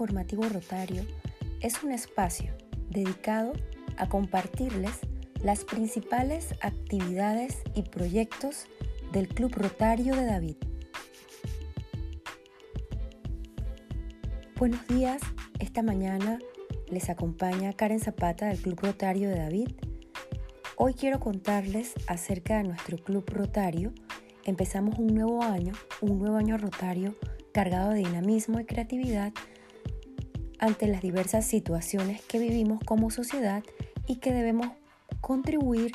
informativo Rotario es un espacio dedicado a compartirles las principales actividades y proyectos del Club Rotario de David. Buenos días, esta mañana les acompaña Karen Zapata del Club Rotario de David. Hoy quiero contarles acerca de nuestro Club Rotario. Empezamos un nuevo año, un nuevo año rotario cargado de dinamismo y creatividad ante las diversas situaciones que vivimos como sociedad y que debemos contribuir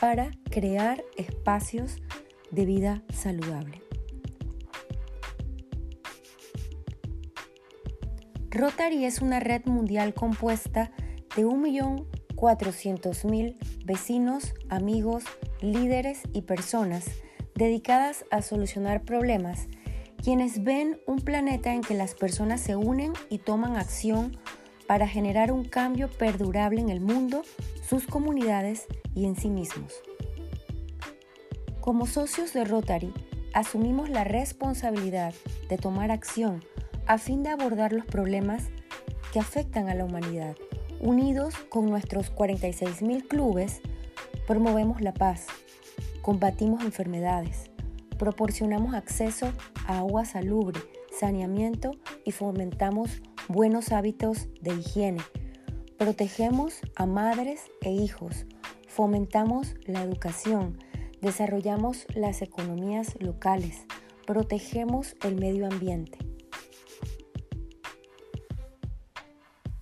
para crear espacios de vida saludable. Rotary es una red mundial compuesta de 1.400.000 vecinos, amigos, líderes y personas dedicadas a solucionar problemas quienes ven un planeta en que las personas se unen y toman acción para generar un cambio perdurable en el mundo, sus comunidades y en sí mismos. Como socios de Rotary, asumimos la responsabilidad de tomar acción a fin de abordar los problemas que afectan a la humanidad. Unidos con nuestros 46.000 clubes, promovemos la paz, combatimos enfermedades, proporcionamos acceso a agua salubre, saneamiento y fomentamos buenos hábitos de higiene. Protegemos a madres e hijos, fomentamos la educación, desarrollamos las economías locales, protegemos el medio ambiente.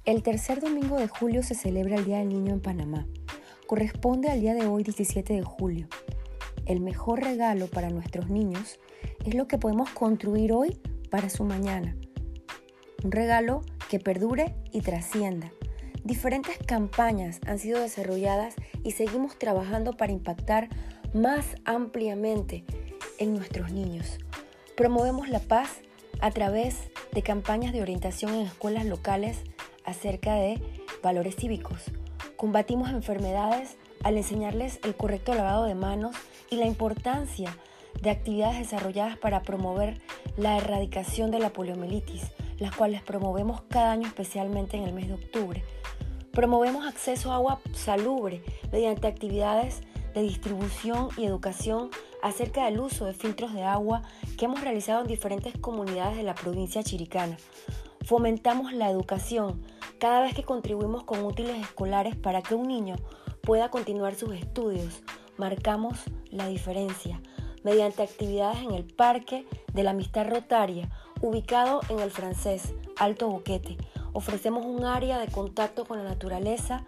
El tercer domingo de julio se celebra el Día del Niño en Panamá. Corresponde al día de hoy 17 de julio el mejor regalo para nuestros niños es lo que podemos construir hoy para su mañana. Un regalo que perdure y trascienda. Diferentes campañas han sido desarrolladas y seguimos trabajando para impactar más ampliamente en nuestros niños. Promovemos la paz a través de campañas de orientación en escuelas locales acerca de valores cívicos. Combatimos enfermedades al enseñarles el correcto lavado de manos y la importancia de actividades desarrolladas para promover la erradicación de la poliomielitis, las cuales promovemos cada año especialmente en el mes de octubre. Promovemos acceso a agua salubre mediante actividades de distribución y educación acerca del uso de filtros de agua que hemos realizado en diferentes comunidades de la provincia chiricana. Fomentamos la educación cada vez que contribuimos con útiles escolares para que un niño pueda continuar sus estudios, marcamos la diferencia mediante actividades en el Parque de la Amistad Rotaria, ubicado en el francés Alto Boquete. Ofrecemos un área de contacto con la naturaleza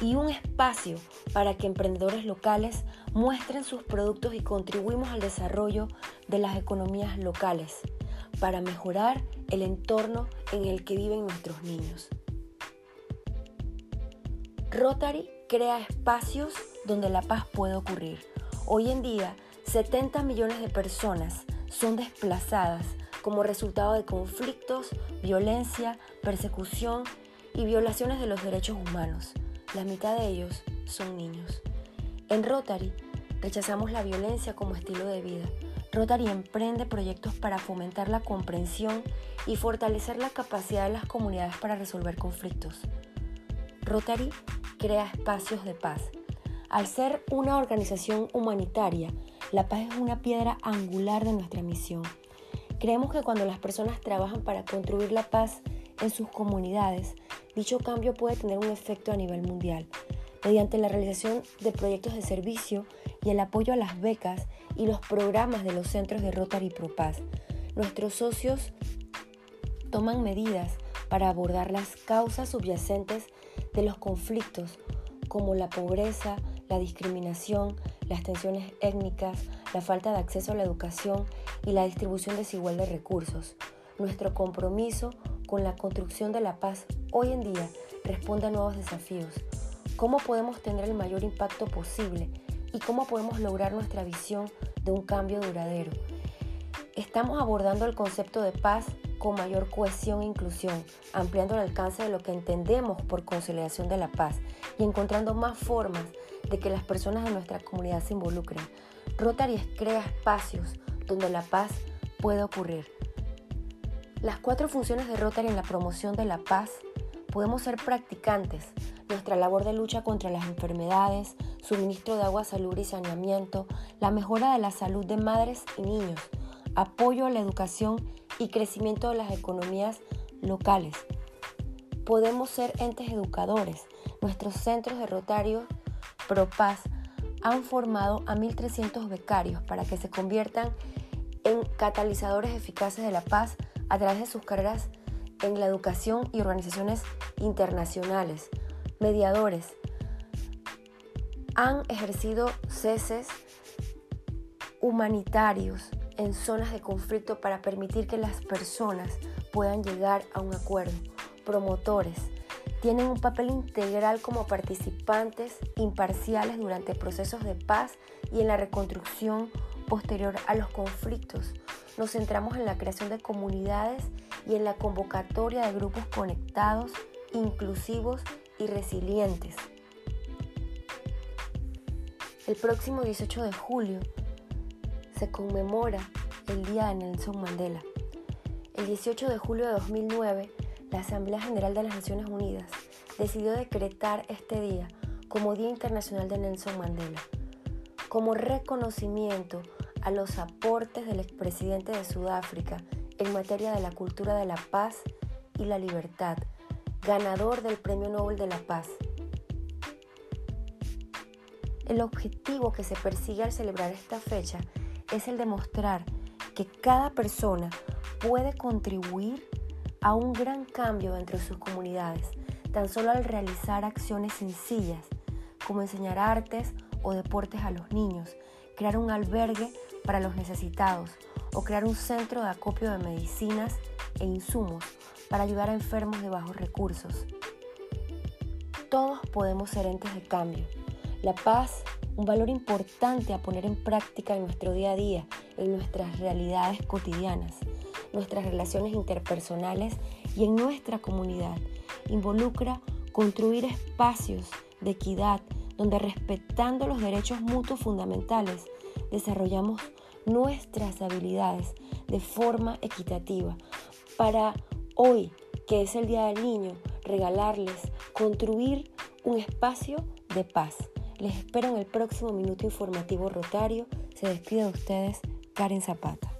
y un espacio para que emprendedores locales muestren sus productos y contribuimos al desarrollo de las economías locales para mejorar el entorno en el que viven nuestros niños. Rotary crea espacios donde la paz puede ocurrir. Hoy en día, 70 millones de personas son desplazadas como resultado de conflictos, violencia, persecución y violaciones de los derechos humanos. La mitad de ellos son niños. En Rotary rechazamos la violencia como estilo de vida. Rotary emprende proyectos para fomentar la comprensión y fortalecer la capacidad de las comunidades para resolver conflictos. Rotary crea espacios de paz. Al ser una organización humanitaria, la paz es una piedra angular de nuestra misión. Creemos que cuando las personas trabajan para construir la paz en sus comunidades, dicho cambio puede tener un efecto a nivel mundial, mediante la realización de proyectos de servicio y el apoyo a las becas y los programas de los centros de Rotary Pro Paz. Nuestros socios toman medidas para abordar las causas subyacentes de los conflictos como la pobreza, la discriminación, las tensiones étnicas, la falta de acceso a la educación y la distribución desigual de recursos. Nuestro compromiso con la construcción de la paz hoy en día responde a nuevos desafíos. ¿Cómo podemos tener el mayor impacto posible? ¿Y cómo podemos lograr nuestra visión de un cambio duradero? Estamos abordando el concepto de paz con mayor cohesión e inclusión, ampliando el alcance de lo que entendemos por conciliación de la paz y encontrando más formas de que las personas de nuestra comunidad se involucren. Rotary crea espacios donde la paz puede ocurrir. Las cuatro funciones de Rotary en la promoción de la paz podemos ser practicantes, nuestra labor de lucha contra las enfermedades, suministro de agua, salud y saneamiento, la mejora de la salud de madres y niños, apoyo a la educación y crecimiento de las economías locales. Podemos ser entes educadores. Nuestros centros de Rotario ProPaz han formado a 1.300 becarios para que se conviertan en catalizadores eficaces de la paz a través de sus carreras en la educación y organizaciones internacionales, mediadores. Han ejercido ceses humanitarios en zonas de conflicto para permitir que las personas puedan llegar a un acuerdo. Promotores tienen un papel integral como participantes imparciales durante procesos de paz y en la reconstrucción posterior a los conflictos. Nos centramos en la creación de comunidades y en la convocatoria de grupos conectados, inclusivos y resilientes. El próximo 18 de julio se conmemora el Día de Nelson Mandela. El 18 de julio de 2009, la Asamblea General de las Naciones Unidas decidió decretar este día como Día Internacional de Nelson Mandela, como reconocimiento a los aportes del expresidente de Sudáfrica en materia de la cultura de la paz y la libertad, ganador del Premio Nobel de la Paz. El objetivo que se persigue al celebrar esta fecha es el de mostrar que cada persona puede contribuir a un gran cambio dentro de sus comunidades, tan solo al realizar acciones sencillas como enseñar artes o deportes a los niños, crear un albergue para los necesitados o crear un centro de acopio de medicinas e insumos para ayudar a enfermos de bajos recursos. Todos podemos ser entes de cambio. La paz, un valor importante a poner en práctica en nuestro día a día, en nuestras realidades cotidianas, nuestras relaciones interpersonales y en nuestra comunidad. Involucra construir espacios de equidad donde respetando los derechos mutuos fundamentales desarrollamos nuestras habilidades de forma equitativa para hoy, que es el Día del Niño, regalarles, construir un espacio de paz. Les espero en el próximo minuto informativo rotario. Se despide de ustedes Karen Zapata.